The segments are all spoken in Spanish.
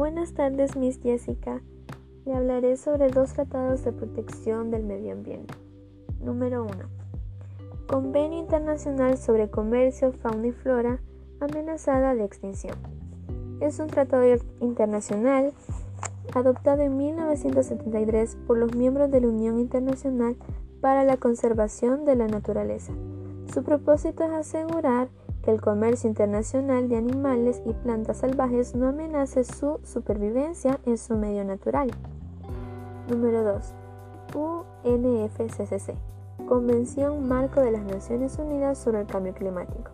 Buenas tardes, Miss Jessica. Le hablaré sobre dos tratados de protección del medio ambiente. Número 1. Convenio Internacional sobre Comercio, Fauna y Flora amenazada de extinción. Es un tratado internacional adoptado en 1973 por los miembros de la Unión Internacional para la Conservación de la Naturaleza. Su propósito es asegurar que el comercio internacional de animales y plantas salvajes no amenace su supervivencia en su medio natural. Número 2. UNFCCC, Convención Marco de las Naciones Unidas sobre el Cambio Climático.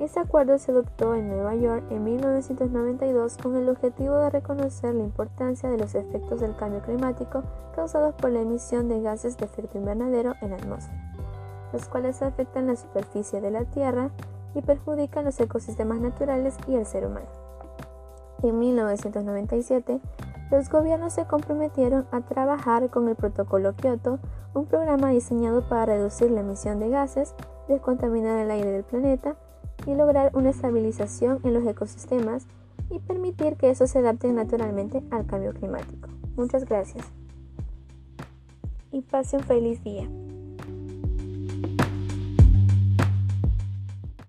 Este acuerdo se adoptó en Nueva York en 1992 con el objetivo de reconocer la importancia de los efectos del cambio climático causados por la emisión de gases de efecto invernadero en la atmósfera, los cuales afectan la superficie de la Tierra y perjudican los ecosistemas naturales y el ser humano. En 1997, los gobiernos se comprometieron a trabajar con el Protocolo Kioto, un programa diseñado para reducir la emisión de gases, descontaminar el aire del planeta y lograr una estabilización en los ecosistemas y permitir que esos se adapten naturalmente al cambio climático. Muchas gracias. Y pase un feliz día.